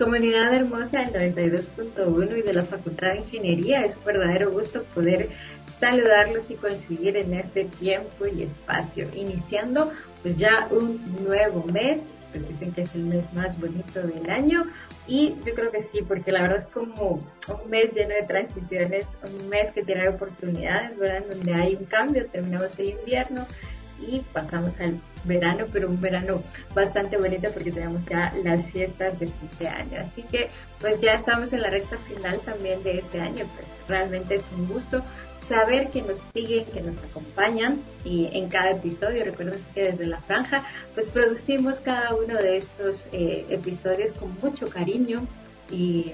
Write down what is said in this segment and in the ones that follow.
Comunidad hermosa del 92.1 y de la Facultad de Ingeniería, es un verdadero gusto poder saludarlos y coincidir en este tiempo y espacio, iniciando pues ya un nuevo mes, pues dicen que es el mes más bonito del año y yo creo que sí, porque la verdad es como un mes lleno de transiciones, un mes que tiene oportunidades, ¿verdad? En donde hay un cambio, terminamos el invierno y pasamos al verano, pero un verano bastante bonito porque tenemos ya las fiestas de este año. Así que pues ya estamos en la recta final también de este año, pues realmente es un gusto saber que nos siguen, que nos acompañan y en cada episodio, recuerden que desde la franja, pues producimos cada uno de estos eh, episodios con mucho cariño y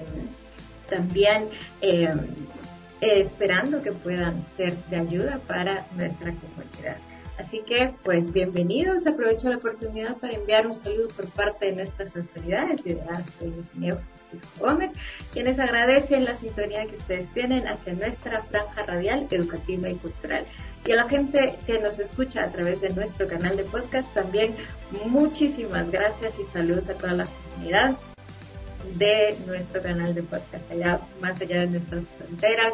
también eh, esperando que puedan ser de ayuda para nuestra comunidad. Así que, pues bienvenidos. Aprovecho la oportunidad para enviar un saludo por parte de nuestras autoridades, lideradas por el ingeniero Francisco Gómez, quienes agradecen la sintonía que ustedes tienen hacia nuestra franja radial, educativa y cultural. Y a la gente que nos escucha a través de nuestro canal de podcast, también muchísimas gracias y saludos a toda la comunidad de nuestro canal de podcast, allá más allá de nuestras fronteras.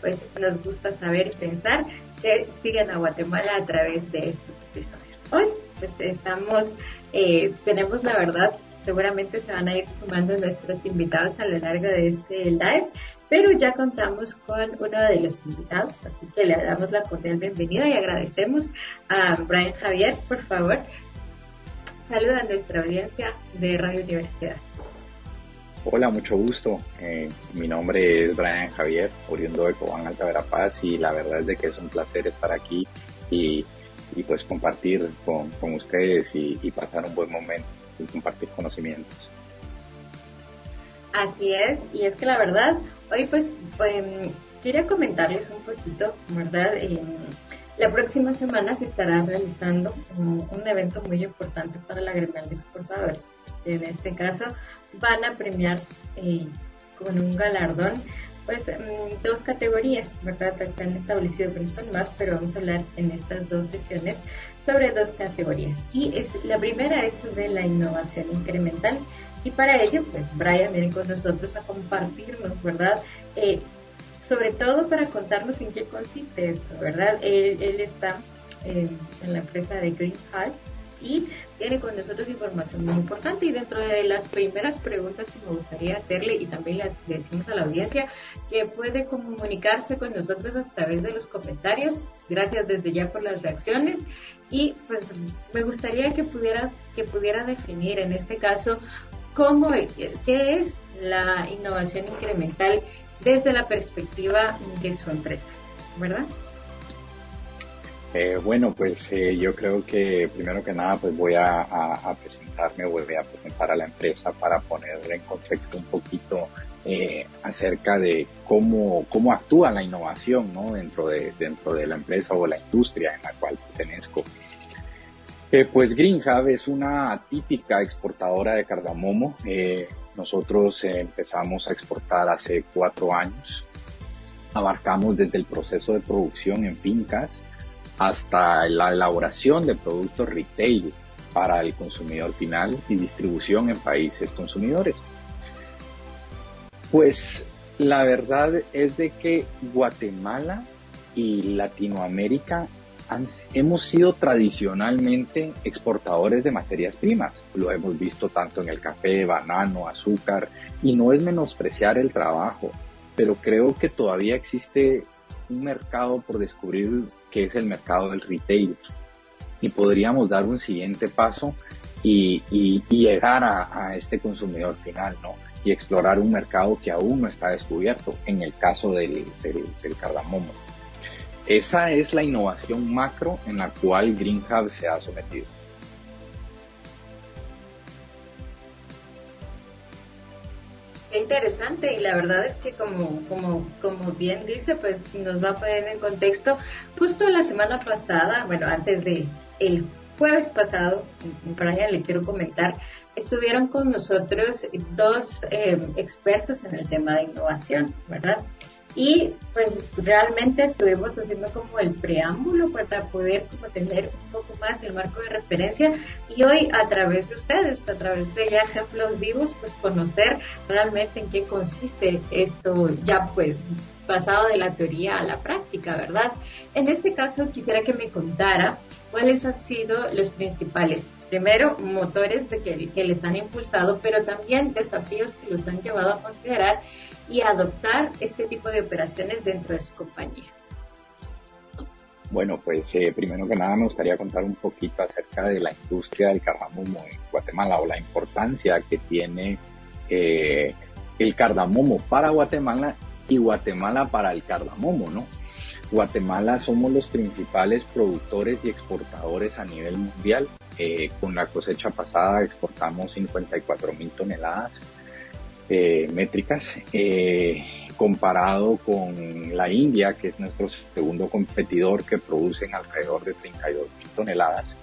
Pues nos gusta saber y pensar que siguen a Guatemala a través de estos episodios. Hoy pues estamos, eh, tenemos la verdad, seguramente se van a ir sumando nuestros invitados a lo largo de este live, pero ya contamos con uno de los invitados, así que le damos la cordial bienvenida y agradecemos a Brian Javier, por favor, saluda a nuestra audiencia de Radio Universidad. Hola, mucho gusto. Eh, mi nombre es Brian Javier, oriundo de Cobán, Alta Verapaz, y la verdad es de que es un placer estar aquí y, y pues compartir con, con ustedes y, y, pasar un buen momento y compartir conocimientos. Así es, y es que la verdad, hoy pues eh, quería comentarles un poquito, ¿verdad? Eh, la próxima semana se estará realizando un, un evento muy importante para la gremial de exportadores. En este caso, van a premiar eh, con un galardón pues mm, dos categorías, ¿verdad? Se han establecido no son más, pero vamos a hablar en estas dos sesiones sobre dos categorías. Y es, la primera es sobre la innovación incremental. Y para ello, pues Brian viene con nosotros a compartirnos, ¿verdad? Eh, sobre todo para contarnos en qué consiste esto, ¿verdad? Él, él está eh, en la empresa de Green Hall y tiene con nosotros información muy importante y dentro de las primeras preguntas que me gustaría hacerle y también le decimos a la audiencia que puede comunicarse con nosotros a través de los comentarios. Gracias desde ya por las reacciones y pues me gustaría que pudieras que pudiera definir en este caso cómo qué es la innovación incremental desde la perspectiva de su empresa, ¿verdad? Eh, bueno, pues eh, yo creo que primero que nada pues voy a, a, a, presentarme, voy a presentar a la empresa para poner en contexto un poquito eh, acerca de cómo, cómo actúa la innovación ¿no? dentro, de, dentro de la empresa o la industria en la cual pertenezco. Pues Green Hub es una típica exportadora de cardamomo. Nosotros empezamos a exportar hace cuatro años. Abarcamos desde el proceso de producción en fincas, hasta la elaboración de productos retail para el consumidor final y distribución en países consumidores. Pues la verdad es de que Guatemala y Latinoamérica hemos sido tradicionalmente exportadores de materias primas. Lo hemos visto tanto en el café, banano, azúcar, y no es menospreciar el trabajo, pero creo que todavía existe un mercado por descubrir que es el mercado del retail. Y podríamos dar un siguiente paso y, llegar a, a, este consumidor final, ¿no? Y explorar un mercado que aún no está descubierto, en el caso del, del, del cardamomo. Esa es la innovación macro en la cual Green Hub se ha sometido. Interesante y la verdad es que como, como, como bien dice, pues nos va a poner en contexto. Justo la semana pasada, bueno, antes de el jueves pasado, Brian, le quiero comentar, estuvieron con nosotros dos eh, expertos en el tema de innovación, ¿verdad? Y pues realmente estuvimos haciendo como el preámbulo para poder como tener un poco más el marco de referencia y hoy a través de ustedes, a través de ya ejemplos vivos, pues conocer realmente en qué consiste esto ya pues pasado de la teoría a la práctica, ¿verdad? En este caso quisiera que me contara cuáles han sido los principales, primero, motores de que, que les han impulsado, pero también desafíos que los han llevado a considerar y adoptar este tipo de operaciones dentro de su compañía. Bueno, pues eh, primero que nada me gustaría contar un poquito acerca de la industria del cardamomo en Guatemala o la importancia que tiene eh, el cardamomo para Guatemala y Guatemala para el cardamomo, ¿no? Guatemala somos los principales productores y exportadores a nivel mundial. Eh, con la cosecha pasada exportamos 54 mil toneladas métricas comparado con la India, que es nuestro segundo competidor, que producen alrededor de 32 mil toneladas.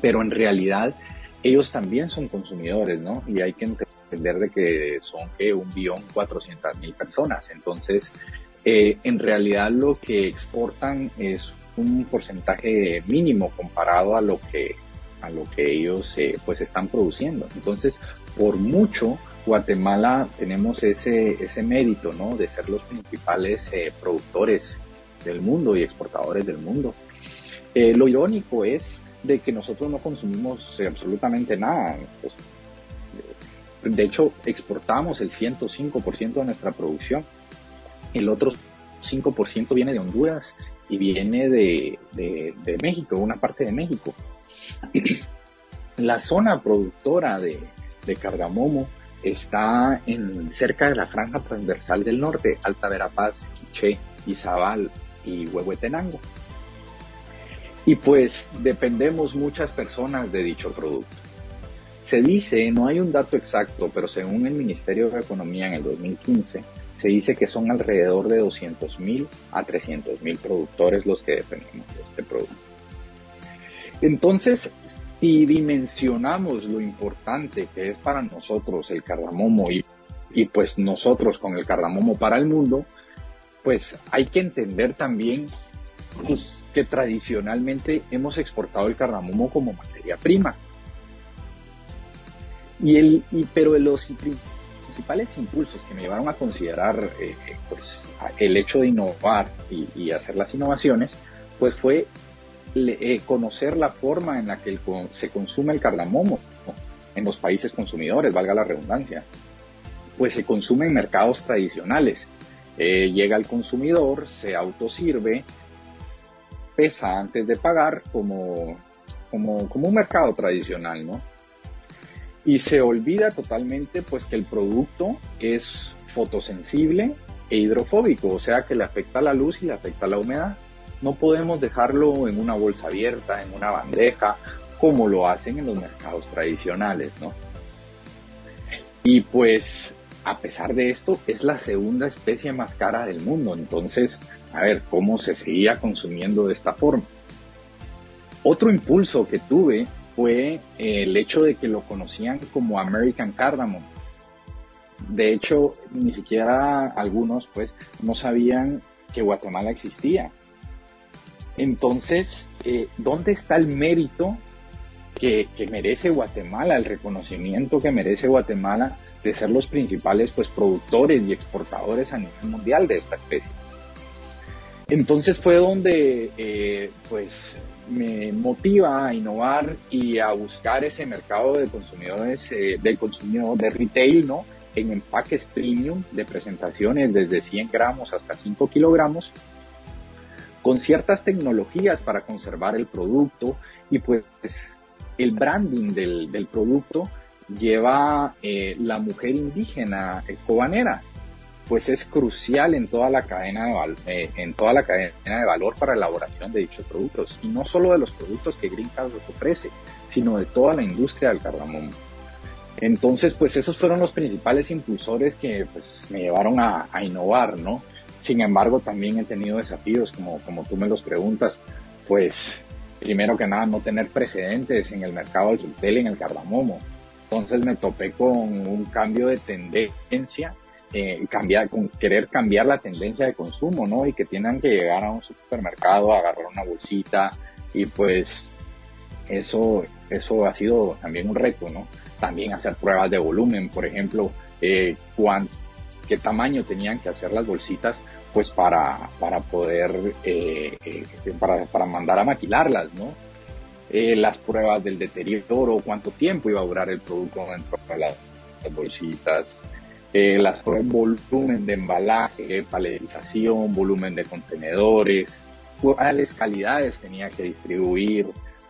Pero en realidad ellos también son consumidores, ¿no? Y hay que entender de que son que un billón cuatrocientas mil personas. Entonces, eh, en realidad lo que exportan es un porcentaje mínimo comparado a lo que a lo que ellos eh, pues están produciendo. Entonces, por mucho Guatemala tenemos ese, ese mérito, ¿no? De ser los principales eh, productores del mundo y exportadores del mundo. Eh, lo irónico es de que nosotros no consumimos absolutamente nada. Pues, de hecho, exportamos el 105% de nuestra producción. El otro 5% viene de Honduras y viene de, de México, una parte de México. La zona productora de, de cardamomo está en cerca de la franja transversal del norte, Alta Verapaz, Quiché, Izabal y Huehuetenango. Y pues dependemos muchas personas de dicho producto. Se dice, no hay un dato exacto, pero según el Ministerio de Economía en el 2015, se dice que son alrededor de 200.000 a 300.000 productores los que dependemos de este producto. Entonces, si dimensionamos lo importante que es para nosotros el cardamomo y, y pues nosotros con el cardamomo para el mundo, pues hay que entender también pues, que tradicionalmente hemos exportado el cardamomo como materia prima. Y el, y, pero los principales impulsos que me llevaron a considerar eh, pues, el hecho de innovar y, y hacer las innovaciones, pues fue eh, conocer la forma en la que se consume el cardamomo en los países consumidores, valga la redundancia. Pues se consume en mercados tradicionales. Eh, llega al consumidor, se autosirve, pesa antes de pagar como, como, como un mercado tradicional, ¿no? Y se olvida totalmente pues que el producto es fotosensible e hidrofóbico, o sea que le afecta la luz y le afecta la humedad no podemos dejarlo en una bolsa abierta, en una bandeja, como lo hacen en los mercados tradicionales, ¿no? Y pues, a pesar de esto, es la segunda especie más cara del mundo. Entonces, a ver, ¿cómo se seguía consumiendo de esta forma? Otro impulso que tuve fue el hecho de que lo conocían como American Cardamom. De hecho, ni siquiera algunos pues no sabían que Guatemala existía. Entonces, eh, ¿dónde está el mérito que, merece Guatemala, el reconocimiento que merece Guatemala de ser los principales pues, productores y exportadores a nivel mundial de esta especie? Entonces fue donde eh, pues me motiva a innovar y a buscar ese mercado de consumidores, eh, del consumidor de retail, ¿no? En empaques premium de presentaciones desde 100 gramos hasta 5 kilogramos con ciertas tecnologías para conservar el producto y pues el branding del, producto lleva eh, la mujer indígena cobanera, pues es crucial en toda la cadena de eh, en toda la cadena de valor para la elaboración de dichos productos y no solo de los productos que Green ofrece, sino de toda la industria del cardamomo. Entonces, pues esos fueron los principales impulsores que pues, me llevaron a innovar, ¿no? Sin embargo, también he tenido desafíos, como, como tú me los preguntas, pues primero que nada no tener precedentes en el mercado del subtel en el cardamomo. Entonces me topé con un cambio de tendencia, eh, cambiar, con querer cambiar la tendencia de consumo, ¿no? Y que tengan que llegar a un supermercado, agarrar una bolsita y pues eso, eso ha sido también un reto, ¿no? También hacer pruebas de volumen, por ejemplo, eh, qué tamaño tenían que hacer las bolsitas pues para, para poder, eh, eh, para, para, mandar a maquilarlas, ¿no? las pruebas del deterioro, cuánto tiempo iba a durar el producto dentro de las, bolsitas, las pruebas, volumen de embalaje, paletización, volumen de contenedores, cuáles calidades tenía que distribuir,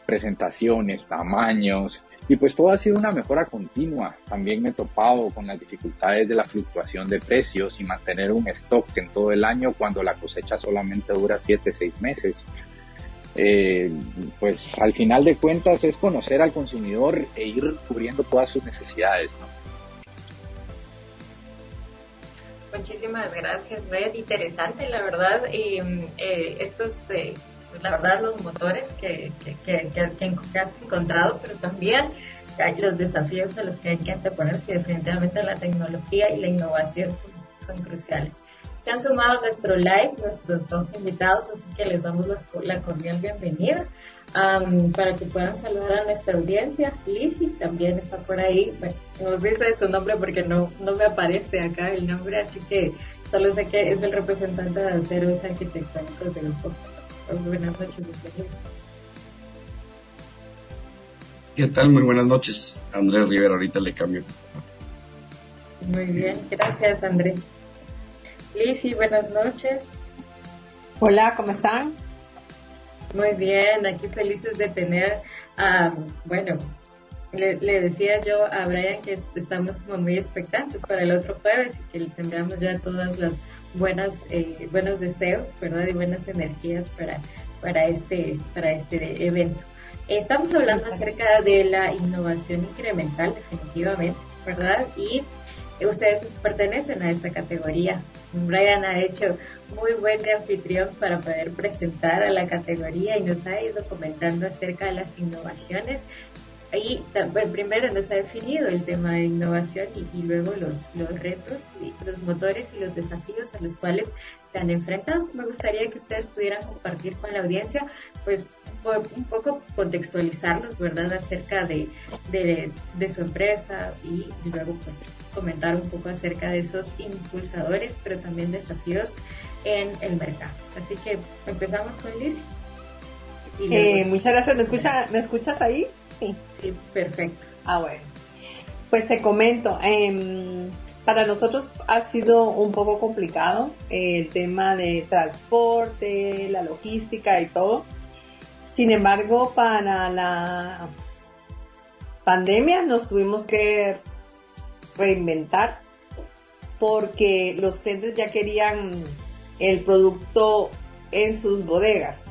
presentaciones, tamaños, y pues todo ha sido una mejora continua. También me he topado con las dificultades de la fluctuación de precios y mantener un stock en todo el año cuando la cosecha solamente dura 7, 6 meses. Eh, pues al final de cuentas es conocer al consumidor e ir cubriendo todas sus necesidades. Muchísimas gracias, Red. Interesante, la verdad. Y eh, estos eh, la verdad los motores que, que, que, has encontrado, pero también los desafíos a los que hay que anteponerse definitivamente la tecnología y la innovación son, cruciales. Se han sumado a nuestro live nuestros dos invitados, así que les damos la, cordial bienvenida para que puedan saludar a nuestra audiencia. Lizzy también está por ahí. Bueno, no dice su nombre porque no, no me aparece acá el nombre, así que solo sé que es el representante de aceros arquitectónicos del grupo buenas noches, bienvenidos. ¿Qué tal? Muy buenas noches. Andrés Rivera, ahorita le cambio. Muy bien, gracias André. Lizzy, buenas noches. Hola, ¿cómo están? Muy bien, aquí felices de tener, bueno, le, decía yo a Brian que estamos como muy expectantes para el otro jueves y que les enviamos ya todas las buenas, eh, buenos deseos, ¿verdad? Y buenas energías para, para, este, para este evento. Estamos hablando acerca de la innovación incremental, definitivamente, ¿verdad? Y ustedes pertenecen a esta categoría. Brian ha hecho muy buen de anfitrión para poder presentar a la categoría y nos ha ido comentando acerca de las innovaciones ahí pues, primero nos ha definido el tema de innovación y, luego los, los retos, y los motores y los desafíos a los cuales se han enfrentado. Me gustaría que ustedes pudieran compartir con la audiencia, pues por un poco contextualizarlos, ¿verdad?, acerca de, de, de su empresa y luego pues comentar un poco acerca de esos impulsadores, pero también desafíos en el mercado. Así que empezamos con Liz. Eh, muchas gracias. ¿Me, escucha, ¿Me escuchas ahí? Sí. Perfecto. Ah, bueno. Pues te comento, em, para nosotros ha sido un poco complicado el tema de transporte, la logística y todo. Sin embargo, para la pandemia nos tuvimos que reinventar porque los clientes ya querían el producto en sus bodegas.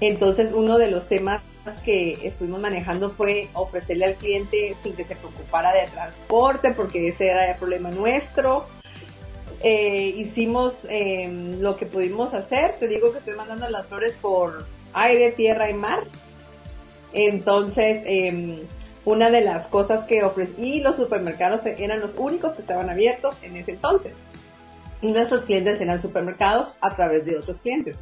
Entonces uno de los temas que estuvimos manejando fue ofrecerle al cliente sin que se preocupara de transporte, porque ese era el problema nuestro. Eh, hicimos em, lo que pudimos hacer. Te digo que estoy mandando las flores por aire, tierra y mar. Entonces, em, una de las cosas que ofrecí, y los supermercados eran los únicos que estaban abiertos en ese entonces. Y nuestros clientes eran supermercados a través de otros clientes.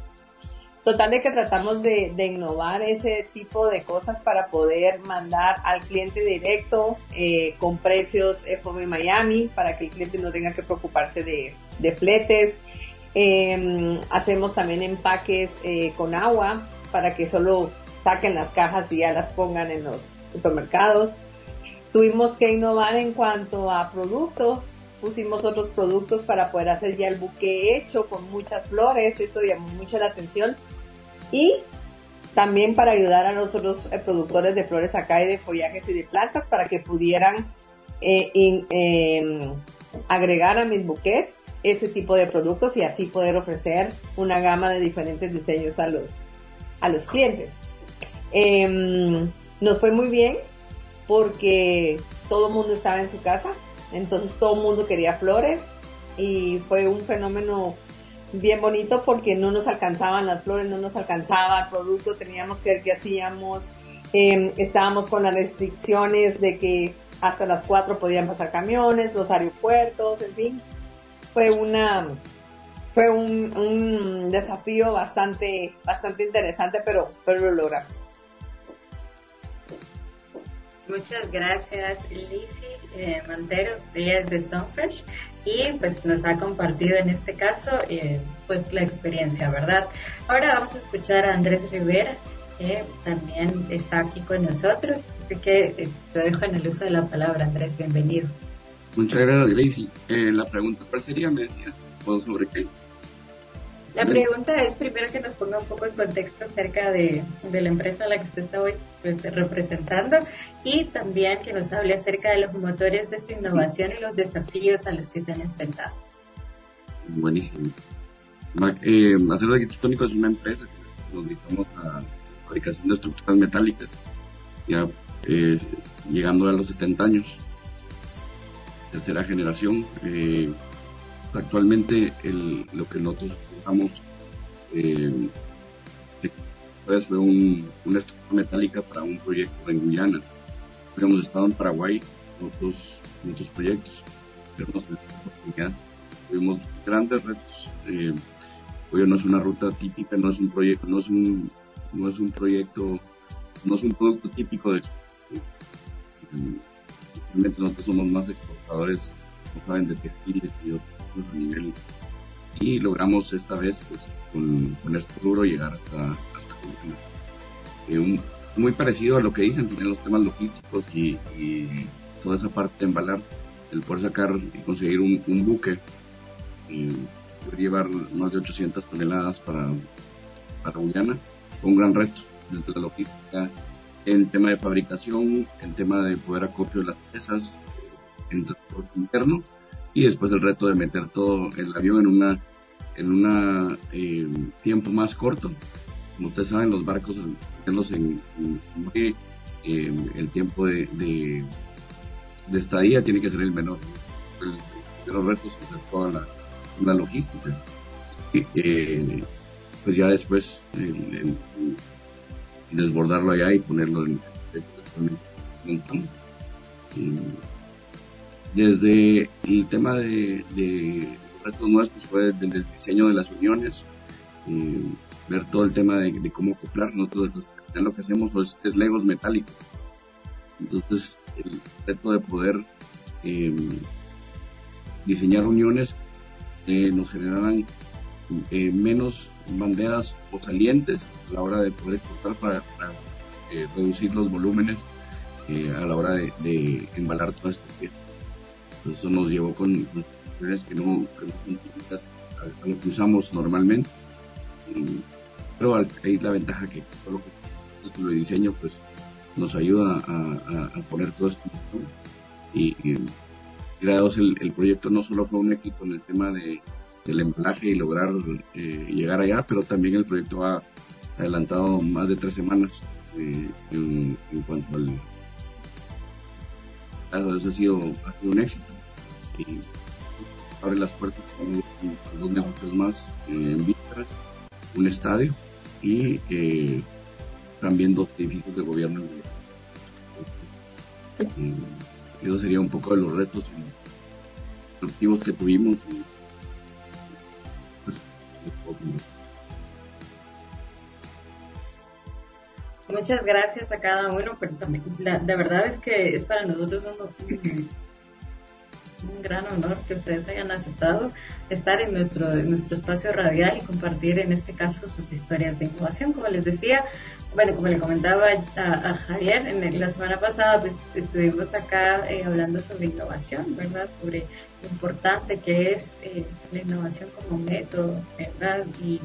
Total de que tratamos de, innovar ese tipo de cosas para poder mandar al cliente directo eh, con precios FOB Miami para que el cliente no tenga que preocuparse de, de fletes. Em, hacemos también empaques eh, con agua para que solo saquen las cajas y ya las pongan en los supermercados. Tuvimos que innovar en cuanto a productos. Pusimos otros productos para poder hacer ya el buque hecho con muchas flores. Eso llamó mucho la atención y también para ayudar a los otros eh, productores de flores acá y de follajes y de plantas para que pudieran eh, em, agregar a mis buquets ese tipo de productos y así poder ofrecer una gama de diferentes diseños a los, a los clientes. Em, nos fue muy bien porque todo el mundo estaba en su casa, entonces todo el mundo quería flores y fue un fenómeno bien bonito porque no nos alcanzaban las flores, no nos alcanzaba el producto, teníamos que ver qué hacíamos, em, estábamos con las restricciones de que hasta las 4 podían pasar camiones, los aeropuertos, en fin, fue una fue un, un desafío bastante bastante interesante, pero pero lo logramos. Muchas gracias, Lizzie eh, Montero, ella es de Sunfresh y pues nos ha compartido en este caso eh, pues la experiencia, ¿verdad? Ahora vamos a escuchar a Andrés Rivera, que también está aquí con nosotros, así que eh, lo dejo en el uso de la palabra, Andrés, bienvenido. Muchas gracias, Lizzie. Eh, la pregunta, ¿cuál sería? Me decía, ¿sobre qué? La pregunta es primero que nos ponga un poco en contexto acerca de, la empresa a la que usted está hoy pues, representando y también que nos hable acerca de los motores de su innovación y los desafíos a los que se han enfrentado. Buenísimo. Eh, Acero Arquitectónico es una empresa que nos dedicamos a fabricación de estructuras metálicas, ya eh, llegando a los 70 años, tercera generación. Eh, actualmente el, lo que nosotros eh, pues fue un, una estructura metálica para un proyecto en Guyana. Hemos estado en Paraguay en otros, otros proyectos, pero tuvimos grandes retos. Eh, hoy no es una ruta típica, no es un proyecto, no es un, no es un proyecto, no es un producto típico de Realmente nosotros somos más exportadores, como saben, de textiles y otros a nivel y logramos esta vez pues con, con este rubro llegar hasta, hasta eh, muy parecido a lo que dicen en los temas logísticos y, toda esa parte de embalar, el poder sacar y conseguir un, buque y poder llevar más de 800 toneladas para, para Guyana, fue un gran reto desde la logística, en tema de fabricación, en tema de poder acopio de las piezas, en transporte interno y después el reto de meter todo el avión en una en un eh, tiempo más corto. Como ustedes saben, los barcos, meterlos en, en, eh, el tiempo de, de, estadía tiene que ser el menor. El, los retos de toda la, logística. Eh, pues ya después desbordarlo allá y ponerlo en, el desde el tema de, retos nuestros fue desde el diseño de las uniones, eh, ver todo el tema de, cómo acoplar, nosotros lo que hacemos pues, es legos metálicos. Entonces, el reto de poder eh, diseñar uniones eh, nos generaran menos banderas o salientes a la hora de poder exportar para, reducir los volúmenes a la hora de, embalar toda esta pieza. Eso nos llevó con que no, son típicas a, lo que usamos normalmente. pero ahí la ventaja que todo lo que el diseño pues nos ayuda a, poner todo esto. Y, y gracias el, el, proyecto no solo fue un éxito en el tema de, del embalaje y lograr eh, llegar allá, pero también el proyecto ha adelantado más de tres semanas eh, en, cuanto al... Eso ha sido, un éxito. Y abre las puertas a dos negocios más eh, en vistas, un estadio y eh, también dos edificios de gobierno. Eso sería un poco de los retos constructivos que tuvimos. Pues, Muchas gracias a cada uno, pero también la, verdad es que es para nosotros un, gran honor que ustedes hayan aceptado estar en nuestro, nuestro espacio radial y compartir en este caso sus historias de innovación. Como les decía, bueno, como le comentaba a, Javier, en la semana pasada pues estuvimos acá eh, hablando sobre innovación, ¿verdad? Sobre lo importante que es eh, la innovación como método, ¿verdad? Y,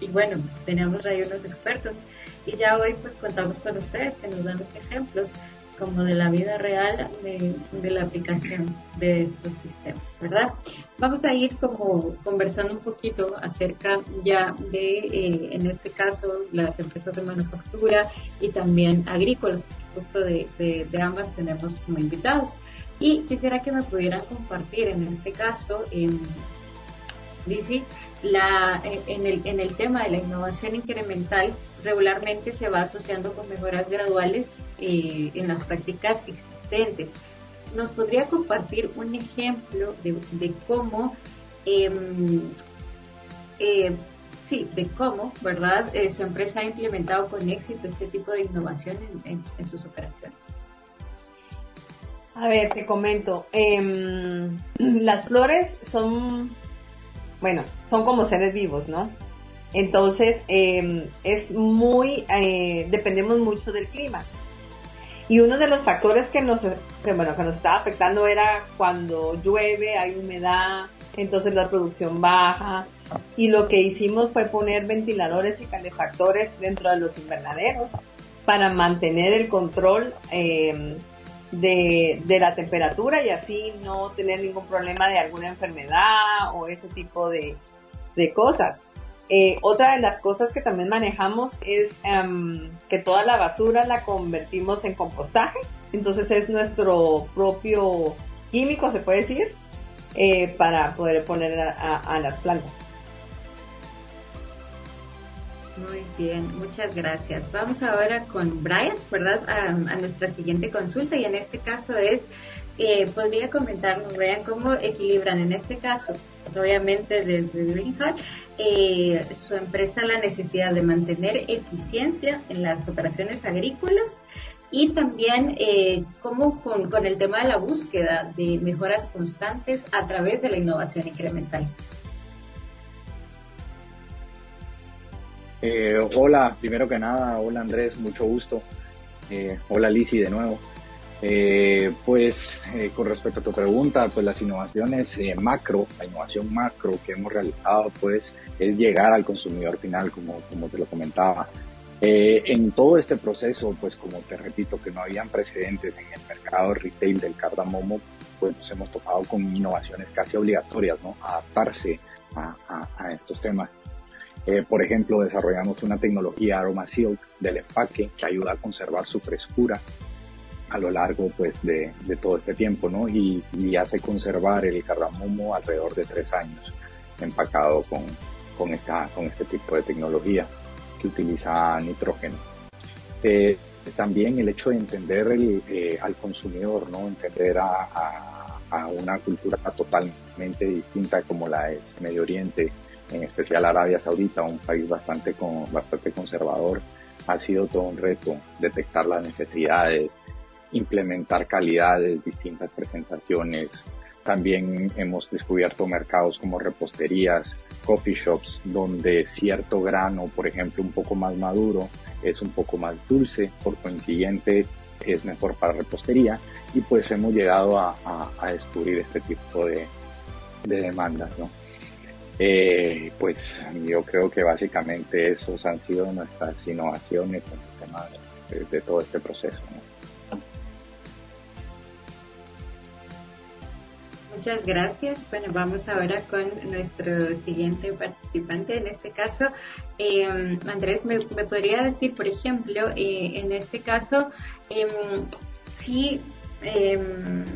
y bueno, teníamos ahí unos expertos y ya hoy pues contamos con ustedes que nos dan los ejemplos como de la vida real de, la aplicación de estos sistemas, ¿verdad? Vamos a ir como conversando un poquito acerca ya de, eh, en este caso, las empresas de manufactura y también agrícolas, por supuesto de, de, ambas tenemos como invitados. Y quisiera que me pudieran compartir en este caso, en Lizzie, la, en, el, en el tema de la innovación incremental, regularmente se va asociando con mejoras graduales eh, en las prácticas existentes. ¿Nos podría compartir un ejemplo de, cómo, em, eh, sí, de cómo, ¿verdad? Eh, su empresa ha implementado con éxito este tipo de innovación en, sus operaciones. A ver, te comento. Em, las flores son, bueno, son como seres vivos, ¿no? Entonces, em, es muy, eh, dependemos mucho del clima. Y uno de los factores que nos, bueno, que nos estaba afectando era cuando llueve, hay humedad, entonces la producción baja. Y lo que hicimos fue poner ventiladores y calefactores dentro de los invernaderos para mantener el control em, de, la temperatura y así no tener ningún problema de alguna enfermedad o ese tipo de, cosas. Eh, otra de las cosas que también manejamos es em, que toda la basura la convertimos en compostaje. Entonces es nuestro propio químico, se puede decir, eh, para poder poner a las plantas. Muy bien, muchas gracias. Vamos ahora con Brian, ¿verdad? A, nuestra siguiente consulta y en este caso es, eh, podría comentarnos, Brian, cómo equilibran en este caso, obviamente desde Green eh, su empresa la necesidad de mantener eficiencia en las operaciones agrícolas y también eh, cómo con, con el tema de la búsqueda de mejoras constantes a través de la innovación incremental. Eh, hola, primero que nada, hola Andrés, mucho gusto. Eh, hola Lisi de nuevo. Eh, pues con respecto a tu pregunta, pues las innovaciones macro, la innovación macro que hemos realizado, pues es llegar al consumidor final, como, como te lo comentaba. en todo este proceso, pues como te repito, que no habían precedentes en el mercado retail del cardamomo, pues nos hemos topado con innovaciones casi obligatorias, ¿no? Adaptarse a, a estos temas. Eh, por ejemplo, desarrollamos una tecnología Aroma Silk del empaque que ayuda a conservar su frescura a lo largo pues, de, todo este tiempo ¿no? y, hace conservar el cardamomo alrededor de tres años empacado con, con, esta, con este tipo de tecnología que utiliza nitrógeno. Eh, también el hecho de entender eh, al consumidor, ¿no? entender a, a una cultura totalmente distinta como la es Medio Oriente, en especial Arabia Saudita, un país bastante, con, bastante conservador, ha sido todo un reto detectar las necesidades, implementar calidades, distintas presentaciones. También hemos descubierto mercados como reposterías, coffee shops, donde cierto grano, por ejemplo, un poco más maduro, es un poco más dulce, por consiguiente es mejor para repostería y pues hemos llegado a, descubrir este tipo de, de demandas, ¿no? Eh, pues yo creo que básicamente esos han sido nuestras innovaciones en el tema de, todo este proceso. Muchas gracias. Bueno, vamos ahora con nuestro siguiente participante. En este caso, eh, Andrés, ¿me, podría decir, por ejemplo, eh, en este caso, em, si em,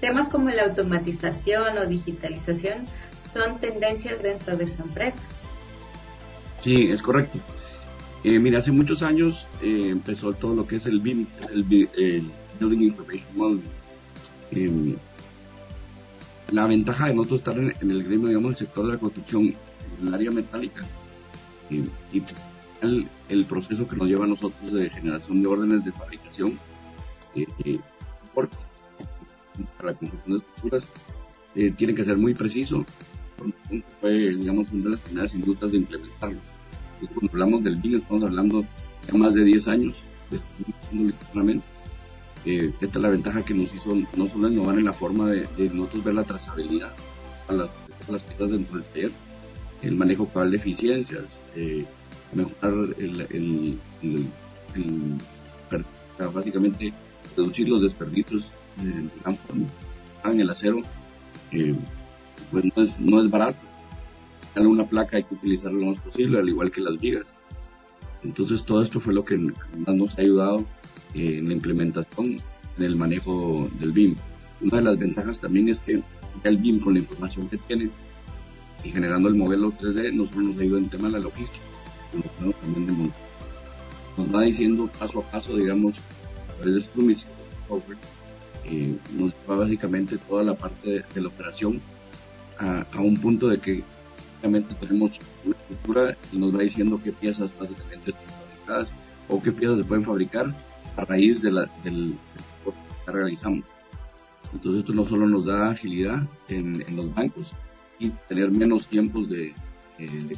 temas como la automatización o digitalización son tendencias dentro de su empresa. Sí, es correcto. Eh, mira, hace muchos años eh, empezó todo lo que es el BIM, el, Building Information Modeling. La ventaja de nosotros estar en, el gremio, digamos, el sector de la construcción, en el área metálica, y el, proceso que nos lleva a nosotros de generación de órdenes de fabricación, eh, eh para la construcción de estructuras, tiene que ser muy preciso fue, digamos, una de las primeras industrias de implementarlo. cuando hablamos del BIM, estamos hablando de más de 10 años de. Eh, esta es la ventaja que nos hizo no solo innovar en la forma de, nosotros ver la trazabilidad a las, las piezas dentro del taller, el manejo cabal de eficiencias, eh, mejorar el, el, el, básicamente reducir los desperdicios en el, en el acero, eh, pues no es, no es barato. Una placa hay que utilizarlo lo más posible, al igual que las vigas. Entonces todo esto fue lo que más nos ha ayudado eh, en la implementación, en el manejo del BIM. Una de las ventajas también es que el BIM con la información que tiene y generando el modelo 3D nos, nos ayuda en tema de la logística. Nos va diciendo paso a paso, digamos, a través de Scrum eh, nos va básicamente toda la parte de la operación a, un punto de que básicamente tenemos una estructura y nos va diciendo qué piezas básicamente están fabricadas o qué piezas se pueden fabricar a raíz de la, del, ya realizamos. Entonces esto no solo nos da agilidad en, los bancos y tener menos tiempos de, eh,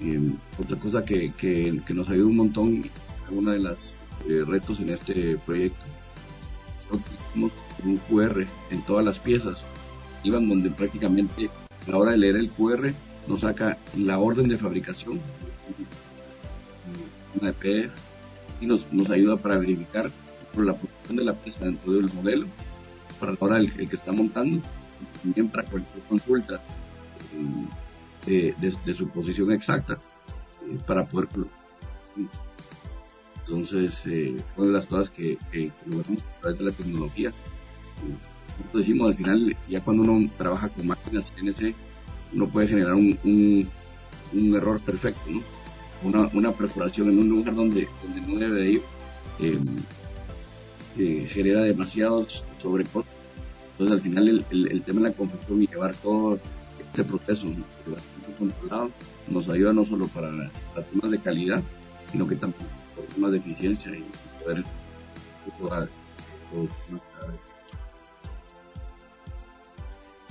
eh, otra cosa que, que, nos ayuda un montón, uno de los eh, retos en este proyecto, tenemos un QR en todas las piezas, iban donde prácticamente a la hora de leer el QR nos saca la orden de fabricación, una EPF, y nos, nos ayuda para verificar la posición de la pieza dentro del modelo, para la hora el, que está montando, también para cualquier consulta eh, de, su posición exacta, eh, para poder entonces, eh, una de las cosas que, que, logramos a través de la tecnología. Como decimos, al final, ya cuando uno trabaja con máquinas CNC, uno puede generar un, un, error perfecto, ¿no? Una, una, perforación en un lugar donde, donde no debe ir, eh, genera demasiados sobrecostos. Entonces, al final, el, el, tema de la confección y llevar todo este proceso controlado nos ayuda no solo para, para temas de calidad, sino que también por temas de eficiencia y poder mejorar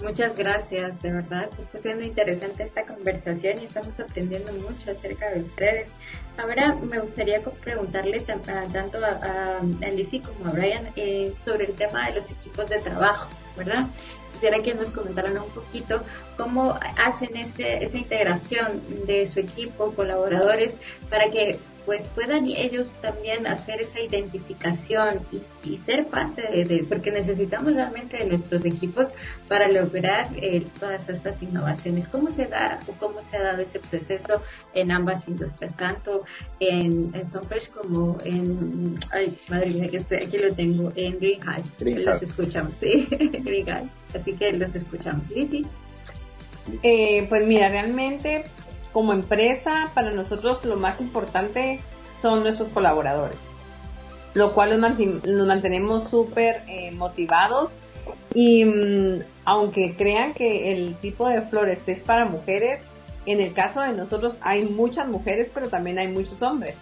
Muchas gracias, de verdad. Está siendo interesante esta conversación y estamos aprendiendo mucho acerca de ustedes. Ahora me gustaría preguntarles tanto a, a como a Brian eh, sobre el tema de los equipos de trabajo, ¿verdad? Quisiera que nos comentaran un poquito cómo hacen ese, esa integración de su equipo, colaboradores, para que pues puedan ellos también hacer esa identificación y, ser parte de, porque necesitamos realmente de nuestros equipos para lograr eh, todas estas innovaciones. ¿Cómo se da o cómo se ha dado ese proceso en ambas industrias, tanto en, en Sunfresh como en, ay, madre mía, que aquí lo tengo, en Green High. Los escuchamos, sí, Green High. Así que los escuchamos. Lizzie. Eh, pues mira, realmente como empresa, para nosotros lo más importante son nuestros colaboradores, lo cual nos, mantenemos súper eh, motivados y mm, aunque crean que el tipo de flores es para mujeres, en el caso de nosotros hay muchas mujeres, pero también hay muchos hombres.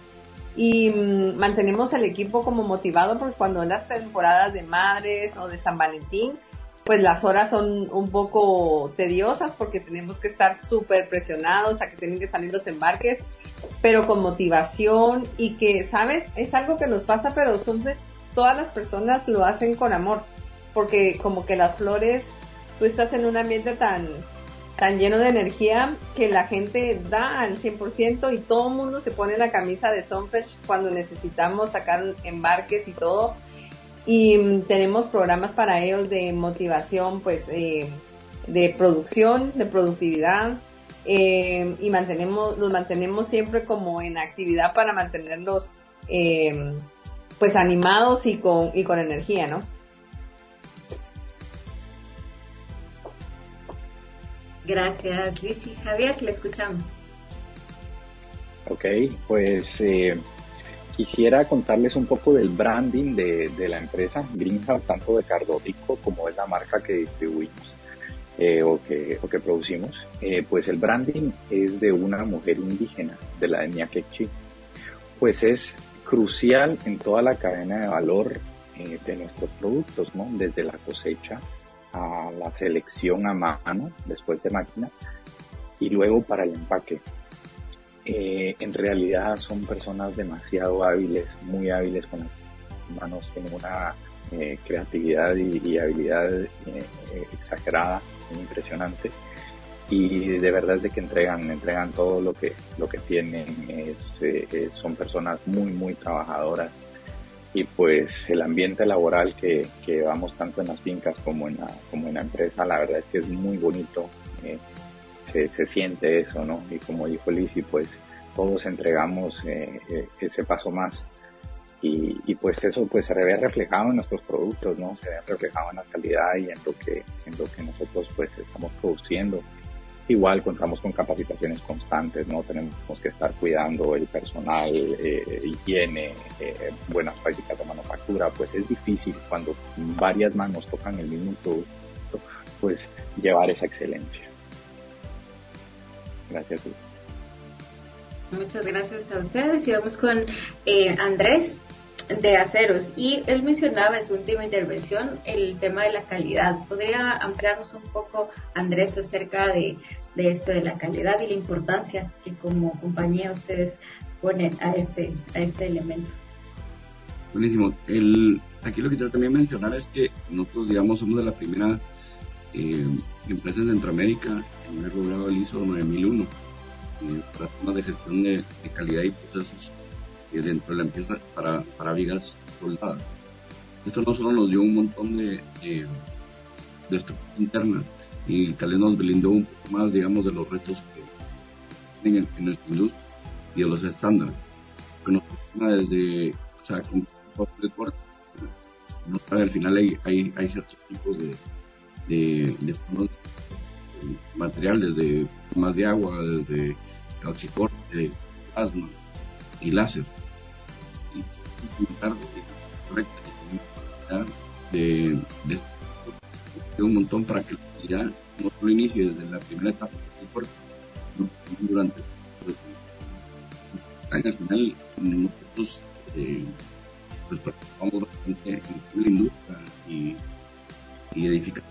Y mm, mantenemos el equipo como motivado porque cuando en las temporadas de madres o de San Valentín, pues las horas son un poco tediosas porque tenemos que estar súper presionados a que tienen que salir los embarques, pero con motivación y que, ¿sabes? Es algo que nos pasa, pero son, todas las personas lo hacen con amor, porque como que las flores, tú estás en un ambiente tan, tan lleno de energía que la gente da al 100% y todo el mundo se pone la camisa de Sunfish cuando necesitamos sacar embarques y todo y mm, tenemos programas para ellos de motivación, pues, eh, de producción, de productividad, eh, y mantenemos, los mantenemos siempre como en actividad para mantenerlos, eh, pues, animados y con, y con energía, ¿no? Gracias, Liz y Javier, que le escuchamos. Ok, pues quisiera contarles un poco del branding de, la empresa Greenhouse, tanto de Cardótico como de la marca que distribuimos eh, o, que, o, que, producimos. Eh, pues el branding es de una mujer indígena, de la etnia Quechí. Pues es crucial en toda la cadena de valor eh, de nuestros productos, ¿no? Desde la cosecha a la selección a mano, después de máquina, y luego para el empaque. Eh, en realidad son personas demasiado hábiles, muy hábiles con las manos, tienen una eh, creatividad y, habilidad eh, exagerada, impresionante. Y de verdad es de que entregan, entregan todo lo que, lo que tienen, son personas muy, muy trabajadoras. Y pues el ambiente laboral que, que vamos tanto en las fincas como en la, como en la empresa, la verdad es que es muy bonito se, siente eso, ¿no? Y como dijo Lizzy, pues todos entregamos eh, eh, ese paso más. Y, pues eso pues se ve reflejado en nuestros productos, ¿no? Se ve reflejado en la calidad y en lo que, en lo que nosotros pues estamos produciendo. Igual contamos con capacitaciones constantes, ¿no? Tenemos que estar cuidando el personal, eh, higiene, eh, buenas prácticas de manufactura, pues es difícil cuando varias manos tocan el mismo producto, pues llevar esa excelencia. Gracias. Muchas gracias a ustedes y vamos con eh, Andrés. de aceros. Y él mencionaba en su última intervención el tema de la calidad. ¿Podría ampliarnos un poco, Andrés, acerca de, de esto de la calidad y la importancia que como compañía ustedes ponen a este, a este elemento? Buenísimo. El, aquí lo que quiero también mencionar es que nosotros, digamos, somos de la primera eh, en Centroamérica en haber logrado el ISO 9001 eh, para temas de gestión de, calidad y procesos eh, dentro de la empresa para, para vigas soldadas. Esto no solo nos dio un montón de, de, estructura interna y tal vez nos blindó un poco más, digamos, de los retos que tienen en, nuestra industria y de los estándares. Que nos desde, o sea, con de corte, no, al final hay, hay, hay ciertos tipos de, de, de, materiales, de más de agua, desde cauchicorte, plasma y láser. Y correcta de, de, de, un montón para que ya no lo inicie desde la primera etapa durante al final nosotros eh, pues participamos bastante en la industria y, y edificación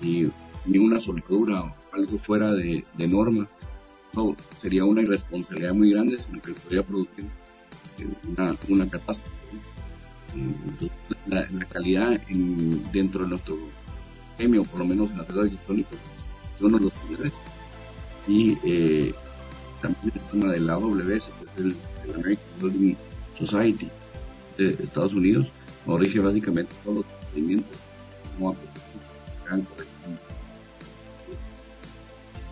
y ni una soldadura o algo fuera de, norma no, sería una irresponsabilidad muy grande, sino que podría producir eh, una, una catástrofe. La, calidad en, dentro de nuestro gremio, por lo menos en la ciudad electrónica, es uno de los primeros. Y eh, también el tema de la AWS, que es el, el American Building Society de Estados Unidos, nos rige básicamente todos los procedimientos como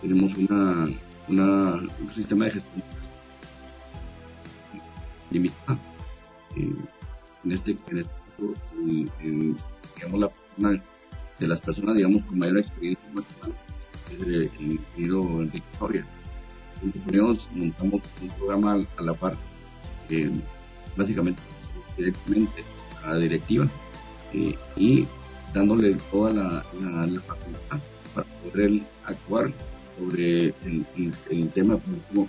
tenemos una una, un sistema de gestión limitado. Eh, en este, en este caso, en, digamos, la persona, de las personas, digamos, con mayor experiencia es el ingeniero Enrique montamos un programa a la par, eh, básicamente directamente a la directiva eh, y dándole toda la, la, la facultad para poder actuar sobre el, el, tema productivo,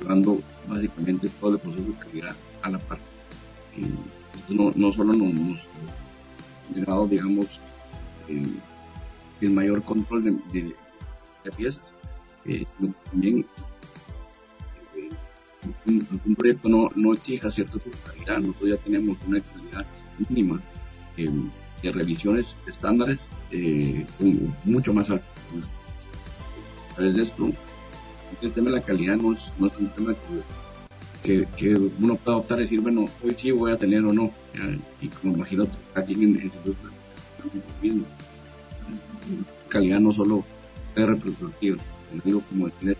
llevando básicamente todo el proceso de calidad a la par. no, no solo nos hemos generado, digamos, el mayor control de, de, piezas, eh, sino también eh, un, proyecto no, no exija cierta calidad, nosotros ya tenemos una calidad mínima eh, de revisiones estándares eh, mucho más alta través de esto, el tema de la calidad no es, no es un tema que, que, uno pueda optar a decir, bueno, hoy sí voy a tener o no. Y como imagino, aquí en instituto, mismo. Calidad no solo puede reproducir, digo como el tener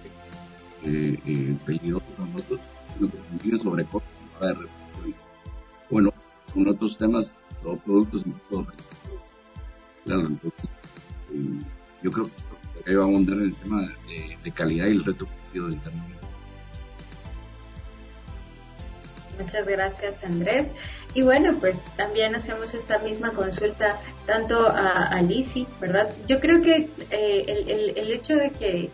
eh, eh, peligrosos nosotros, sino que tiene sobrecosto para reproducción. Bueno, con otros temas, los productos todo. Claro, entonces, eh, yo creo que ahí va a abundar en el tema de, calidad y el reto que del término. Muchas gracias Andrés. Y bueno, pues también hacemos esta misma consulta tanto a, Lisi, ¿verdad? Yo creo que eh, el, hecho de que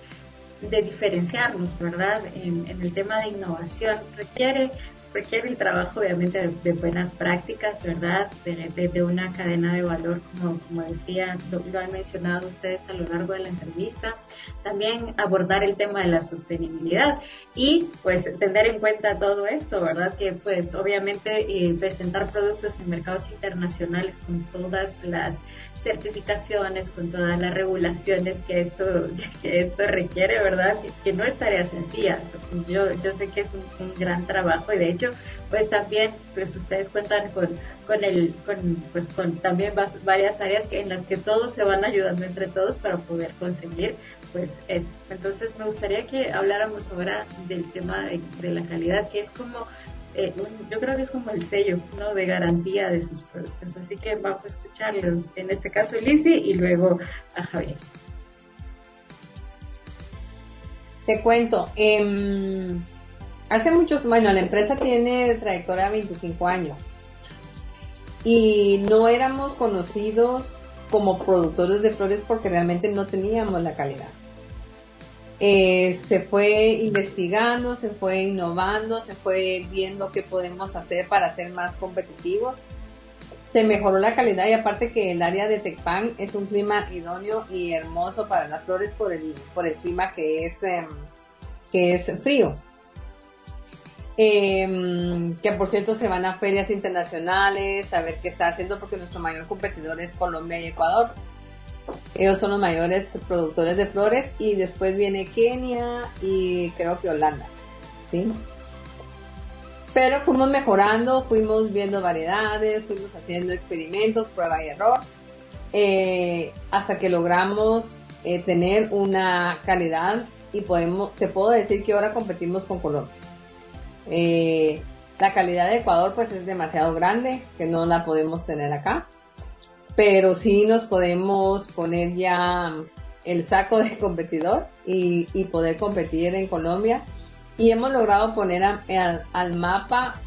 de diferenciarnos, ¿verdad? En el tema de innovación requiere requiere el trabajo obviamente de, buenas prácticas, ¿verdad? De, una cadena de valor, como, como decía, lo, lo, han mencionado ustedes a lo largo de la entrevista. También abordar el tema de la sostenibilidad y pues tener en cuenta todo esto, ¿verdad? Que pues obviamente eh, presentar productos en mercados internacionales con todas las certificaciones, con todas las regulaciones que esto, que esto requiere, ¿verdad? Que no es tarea sencilla. Yo, yo sé que es un, gran trabajo y de hecho, pues también, pues ustedes cuentan con, con el, con, pues con también varias áreas que, en las que todos se van ayudando entre todos para poder conseguir pues esto. Entonces me gustaría que habláramos ahora del tema de, de la calidad, que es como eh, yo creo que es como el sello ¿no? de garantía de sus productos. Así que vamos a escucharlos, en este caso Lizzy y luego a Javier. Te cuento, eh, hace muchos, bueno, la empresa tiene trayectoria de 25 años y no éramos conocidos como productores de flores porque realmente no teníamos la calidad. Eh, se fue investigando, se fue innovando, se fue viendo qué podemos hacer para ser más competitivos. Se mejoró la calidad y aparte que el área de Tecpan es un clima idóneo y hermoso para las flores por el, por el clima que es, em, que es frío. Em, que por cierto se van a ferias internacionales a ver qué está haciendo porque nuestro mayor competidor es Colombia y Ecuador. Ellos son los mayores productores de flores y después viene Kenia y creo que Holanda. ¿sí? Pero fuimos mejorando, fuimos viendo variedades, fuimos haciendo experimentos, prueba y error, eh, hasta que logramos eh, tener una calidad y podemos, te puedo decir que ahora competimos con Colombia. Eh, la calidad de Ecuador pues es demasiado grande, que no la podemos tener acá pero sí nos podemos poner ya el saco de competidor y, poder competir en Colombia. Y hemos logrado poner al mapa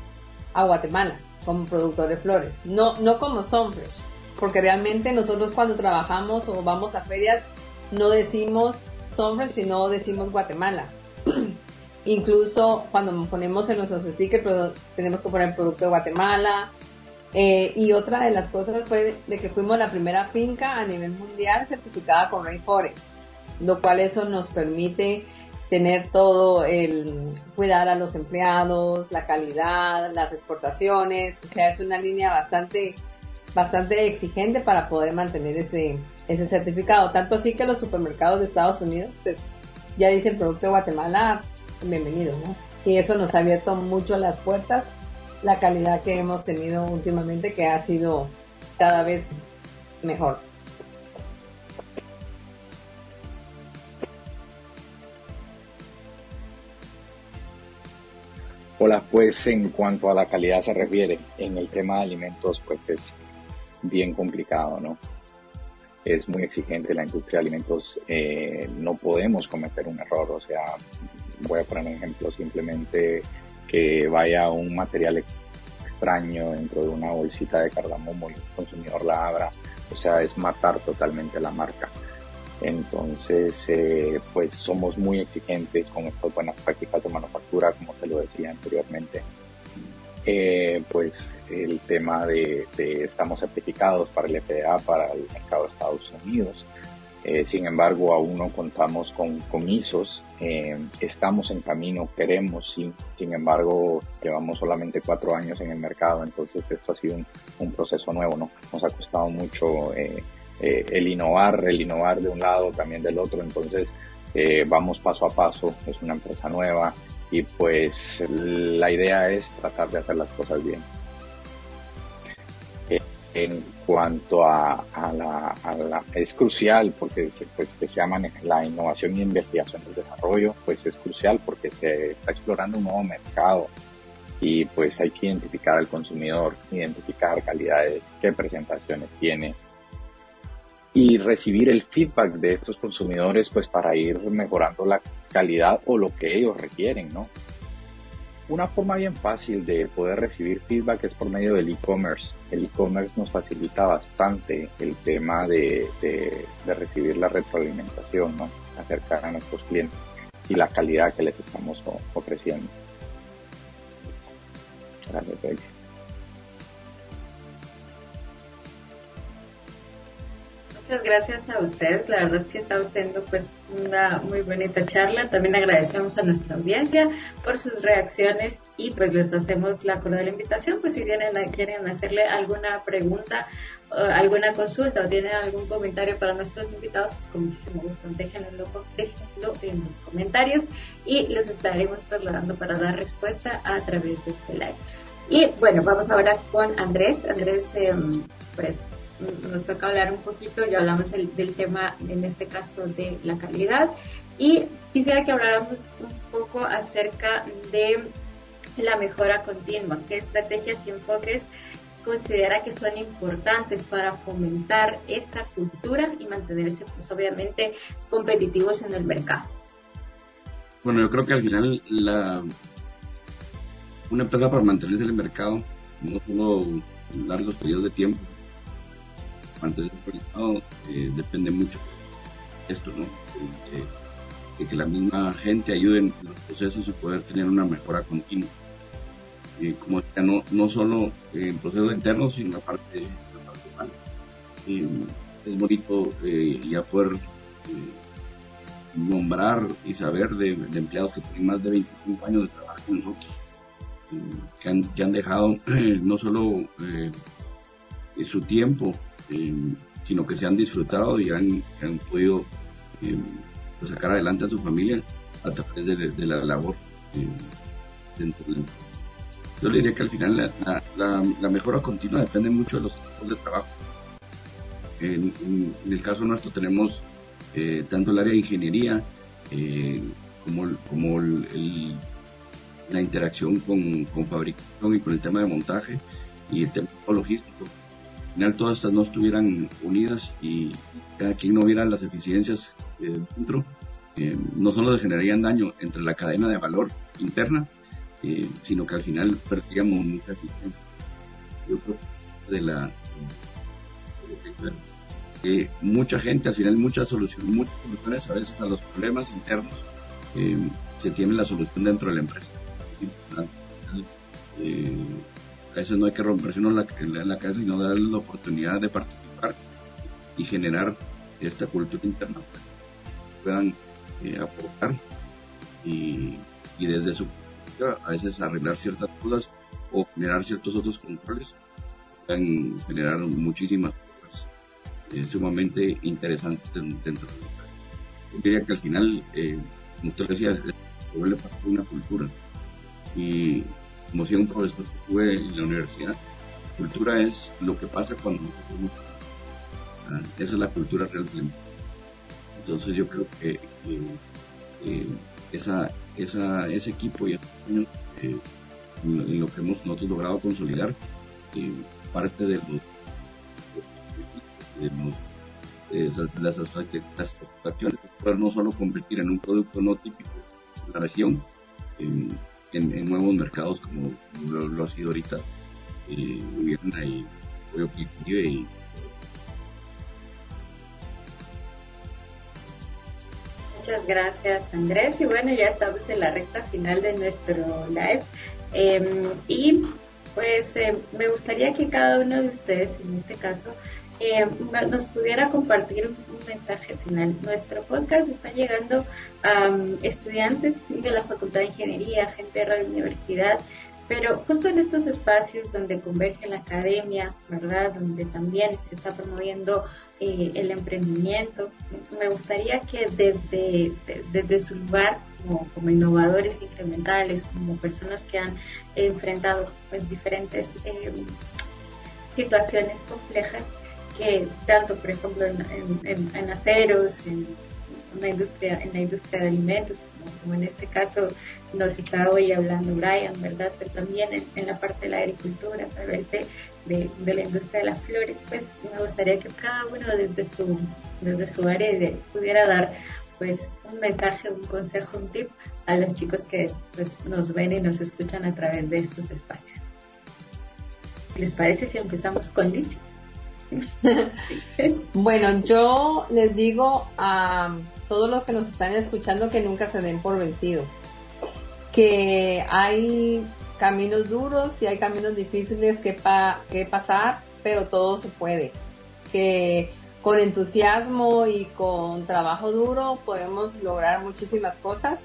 a Guatemala como productor de flores, no, no como Sunfresh, porque realmente nosotros cuando trabajamos o vamos a ferias no decimos Sunfresh, sino decimos Guatemala. Incluso cuando ponemos en nuestros stickers tenemos que poner producto de Guatemala, eh, y otra de las cosas fue de que fuimos la primera finca a nivel mundial certificada con Rainforest, lo cual eso nos permite tener todo el cuidar a los empleados, la calidad, las exportaciones, o sea, es una línea bastante bastante exigente para poder mantener ese ese certificado, tanto así que los supermercados de Estados Unidos pues ya dicen producto de Guatemala, bienvenido, ¿no? Y eso nos ha abierto mucho las puertas la calidad que hemos tenido últimamente, que ha sido cada vez mejor. Hola, pues en cuanto a la calidad se refiere, en el tema de alimentos, pues es bien complicado, ¿no? Es muy exigente la industria de alimentos, eh, no podemos cometer un error, o sea, voy a poner un ejemplo, simplemente que vaya un material extraño dentro de una bolsita de cardamomo y el consumidor la abra, o sea, es matar totalmente la marca. Entonces, eh, pues somos muy exigentes con estas buenas prácticas de manufactura, como te lo decía anteriormente. Eh, pues el tema de, de, estamos certificados para el FDA, para el mercado de Estados Unidos, eh, sin embargo, aún no contamos con, comisos, eh, estamos en camino, queremos, sí. Sin embargo, llevamos solamente cuatro años en el mercado, entonces esto ha sido un, proceso nuevo, ¿no? Nos ha costado mucho eh, el innovar, el innovar de un lado, también del otro, entonces vamos paso a paso, es una empresa nueva y pues la idea es tratar de hacer las cosas bien en cuanto a, la, es crucial porque se, pues que se la innovación y investigación del desarrollo pues es crucial porque se está explorando un nuevo mercado y pues hay que identificar al consumidor identificar calidades qué presentaciones tiene y recibir el feedback de estos consumidores pues para ir mejorando la calidad o lo que ellos requieren no una forma bien fácil de poder recibir feedback es por medio del e-commerce. El e-commerce nos facilita bastante el tema de, recibir la retroalimentación, ¿no? acercar a nuestros clientes y la calidad que les estamos ofreciendo. Muchas gracias a ustedes. La verdad es que está haciendo pues una muy bonita charla. También agradecemos a nuestra audiencia por sus reacciones y pues les hacemos la cordial invitación. Pues si tienen, quieren hacerle alguna pregunta, alguna consulta o tienen algún comentario para nuestros invitados, pues con muchísimo gusto déjenlo, déjenlo en los comentarios y los estaremos trasladando para dar respuesta a través de este live. Y bueno, vamos ahora con Andrés. Andrés, em, pues nos toca hablar un poquito, ya hablamos del tema, en este caso, de la calidad. Y quisiera que habláramos un poco acerca de la mejora continua, qué estrategias y enfoques considera que son importantes para fomentar esta cultura y mantenerse, pues obviamente, competitivos en el mercado. Bueno, yo creo que al final la, una empresa para mantenerse en el mercado, no solo largos periodos de tiempo, mantener actualizado eh, depende mucho de esto, ¿no? de que la misma gente ayude en los procesos y poder tener una mejora continua. Eh, como ya no, no solo en procesos internos, sino en la parte, humana. es bonito eh, ya poder eh, nombrar y saber de, empleados que tienen más de 25 años de trabajo con nosotros, que han, que, han, dejado no solo su tiempo, sino que se han disfrutado y han, han podido pues, sacar adelante a su familia a través de, la labor de yo le diría que al final la, mejora continua depende mucho de los equipos de trabajo. En, el caso nuestro tenemos eh, tanto el área de ingeniería eh, como, como la interacción con, con, fabricación y con el tema de montaje y el tema logístico. Al final todas estas no estuvieran unidas y cada quien no viera las eficiencias eh, dentro, no solo generarían daño entre la cadena de valor interna, eh, sino que al final perdíamos mucha eficiencia. Yo creo de la eh, mucha gente, al final muchas soluciones, muchas soluciones a veces a los problemas internos eh, se tiene la solución dentro de la empresa. A veces no hay que romperse la, la, la cabeza, sino darle la oportunidad de participar y generar esta cultura interna puedan aportar y, y desde su a veces arreglar ciertas cosas o generar ciertos otros controles, pueden generar muchísimas cosas eh, sumamente interesantes dentro de Yo diría que al final, eh, como usted decía, vuelve parte de una cultura. Y como decía un profesor que tuve en la universidad, cultura es lo que pasa cuando ah, esa es la cultura realmente. Entonces yo creo que eh, esa, esa, ese equipo y eh, en lo que hemos nosotros logrado consolidar eh, parte de los, de los las, satisfacciones no solo convertir en un producto no típico de la región en, nuevos mercados como lo, ha sido ahorita eh, y y Muchas gracias Andrés. Y bueno ya estamos en la recta final de nuestro live. Em, y pues em, me gustaría que cada uno de ustedes en este caso em, nos pudiera compartir un, mensaje final. Nuestro podcast está llegando a estudiantes de la Facultad de Ingeniería, gente de la universidad, pero justo en estos espacios donde converge la academia, ¿verdad? Donde también se está promoviendo eh, el emprendimiento, me gustaría que desde, desde su lugar, como, innovadores incrementales, como personas que han enfrentado pues diferentes eh, situaciones complejas, que tanto, por ejemplo, en, en aceros, en una industria, en la industria de alimentos, como, en este caso nos está hoy hablando Brian, ¿verdad? Pero también en, la parte de la agricultura, a través de, de, la industria de las flores, pues me gustaría que cada uno desde su, desde su área pudiera dar pues un mensaje, un consejo, un tip a los chicos que pues nos ven y nos escuchan a través de estos espacios. ¿Les parece si empezamos con Liz? bueno, yo les digo a todos los que nos están escuchando que nunca se den por vencidos. Que hay caminos duros y hay caminos difíciles que, que pasar, pero todo se puede. Que con entusiasmo y con trabajo duro podemos lograr muchísimas cosas,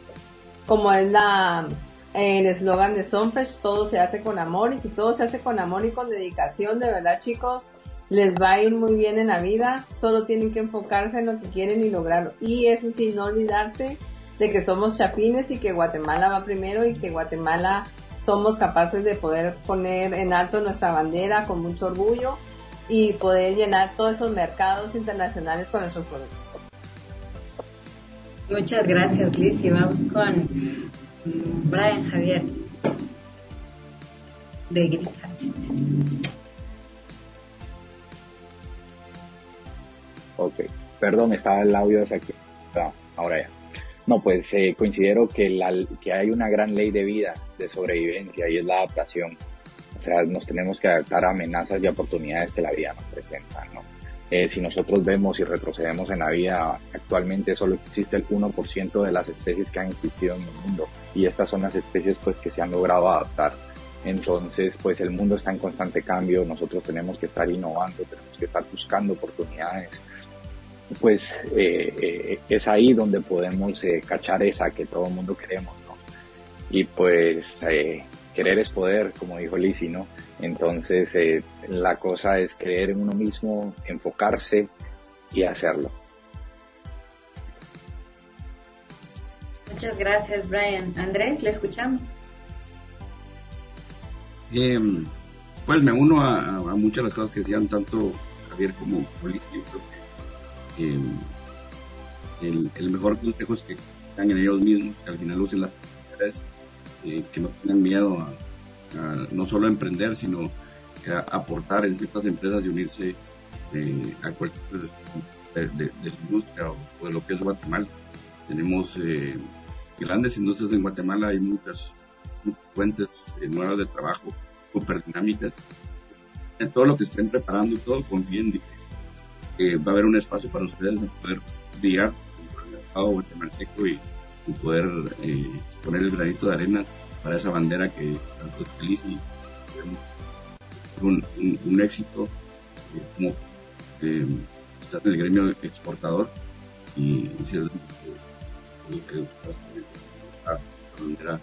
como es la el eslogan de Sunfresh, todo se hace con amor y si todo se hace con amor y con dedicación, de verdad chicos, les va a ir muy bien en la vida, solo tienen que enfocarse en lo que quieren y lograrlo. Y eso sí, no olvidarse de que somos chapines y que Guatemala va primero y que Guatemala somos capaces de poder poner en alto nuestra bandera con mucho orgullo y poder llenar todos esos mercados internacionales con nuestros productos. Muchas gracias Liz y vamos con Brian Javier de Grija. Ok, perdón, estaba el audio aquí. ahora ya. No, pues eh, considero que, la, que hay una gran ley de vida, de sobrevivencia, y es la adaptación. O sea, nos tenemos que adaptar a amenazas y oportunidades que la vida nos presenta, ¿no? Eh, si nosotros vemos y retrocedemos en la vida, actualmente solo existe el 1% de las especies que han existido en el mundo y estas son las especies pues que se han logrado adaptar. Entonces, pues el mundo está en constante cambio, nosotros tenemos que estar innovando, tenemos que estar buscando oportunidades. Pues eh, eh, es ahí donde podemos cachar esa que todo el mundo queremos, ¿no? Y pues querer es poder, como dijo Lizzie, ¿no? Entonces, eh, la cosa es creer en uno mismo, enfocarse y hacerlo. Muchas gracias, Brian. Andrés, le escuchamos. Em, pues me uno a, muchas de las cosas que decían tanto Javier como Poli. Em, el, mejor consejo es que crean en ellos mismos, que al final usen las capacidades, eh, que no tengan miedo a, no solo emprender, sino a aportar en ciertas empresas y unirse eh, a cualquier de, de, la industria o, de lo que es Guatemala. Tenemos eh, grandes industrias en Guatemala, hay muchas, fuentes eh, nuevas de trabajo, súper dinámicas. En todo lo que estén preparando, todo confíen que va a haber un espacio para ustedes de poder guiar el mercado guatemalteco y, y poder poner el granito de arena para esa bandera que tanto es y un, un, éxito eh, como eh, está en el gremio exportador y, cierto que, la bandera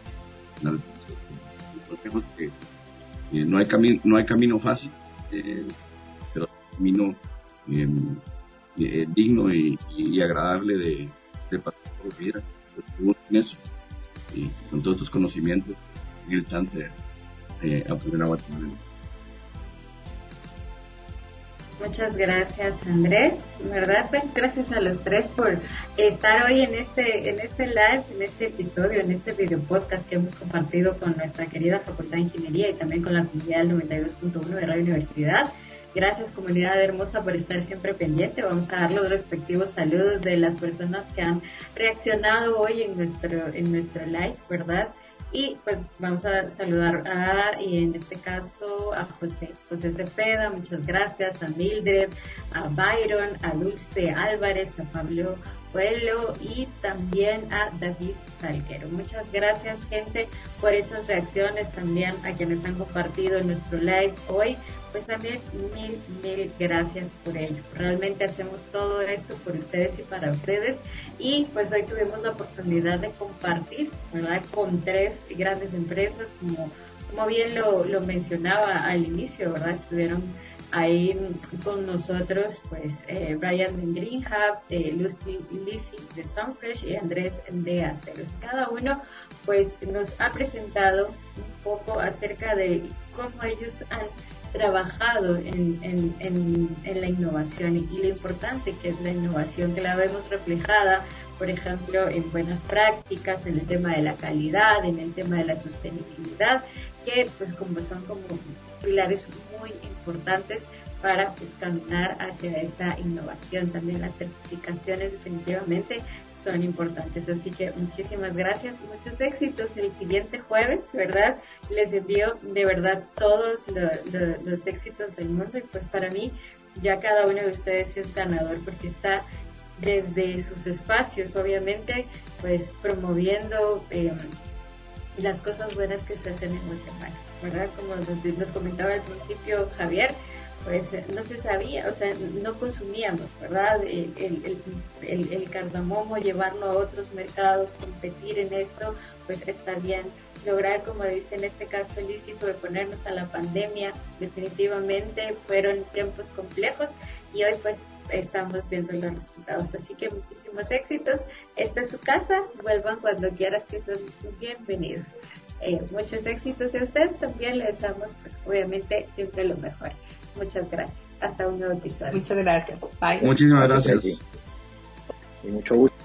que eh, no hay camino no hay camino fácil eh, pero camino eh, digno y, agradable de, pasar por vida en eso y con todos tus conocimientos chance eh, a Guatemala. Muchas gracias Andrés, ¿verdad? Pues gracias a los tres por estar hoy en este, en este live, en este episodio, en este video podcast que hemos compartido con nuestra querida Facultad de Ingeniería y también con la comunidad del 92.1 de Radio Universidad. Gracias comunidad hermosa por estar siempre pendiente. Vamos a dar los respectivos saludos de las personas que han reaccionado hoy en nuestro, en nuestro live, ¿verdad? Y pues vamos a saludar a, y en este caso, a José, José Cepeda, muchas gracias, a Mildred, a Byron, a Dulce Álvarez, a Pablo Pueblo y también a David Salguero. Muchas gracias gente por estas reacciones, también a quienes han compartido nuestro live hoy pues también mil, mil gracias por ello. Realmente hacemos todo esto por ustedes y para ustedes. Y pues hoy tuvimos la oportunidad de compartir, ¿verdad? Con tres grandes empresas, como, como bien lo, lo mencionaba al inicio, ¿verdad? Estuvieron ahí con nosotros, pues, eh, Brian de Green Hub, eh, Lucy Lizzie de Sunfresh y Andrés de Aceros. Cada uno, pues, nos ha presentado un poco acerca de cómo ellos han trabajado en, en, en, la innovación y, lo importante que es la innovación, que la vemos reflejada, por ejemplo, en buenas prácticas, en el tema de la calidad, en el tema de la sostenibilidad, que pues como son como pilares muy importantes para pues, caminar hacia esa innovación. También las certificaciones definitivamente son importantes. Así que muchísimas gracias, muchos éxitos el siguiente jueves, ¿verdad? Les envío de verdad todos los éxitos del mundo y pues para mí ya cada uno de ustedes es ganador porque está desde sus espacios, obviamente, pues promoviendo eh, las cosas buenas que se hacen en Guatemala, ¿verdad? Como nos comentaba al principio Javier, pues no se sabía, o sea, no consumíamos, ¿verdad? El, el, el, cardamomo, llevarlo a otros mercados, competir en esto, pues está bien. Lograr, como dice en este caso Lizzie, sobreponernos a la pandemia, definitivamente fueron tiempos complejos y hoy pues estamos viendo los resultados. Así que muchísimos éxitos. Esta es su casa, vuelvan cuando quieras que son bienvenidos. Eh, muchos éxitos a usted también le deseamos pues obviamente siempre lo mejor. Muchas gracias. Hasta un nuevo episodio. Muchas gracias. Muchísimas gracias. Y mucho gusto.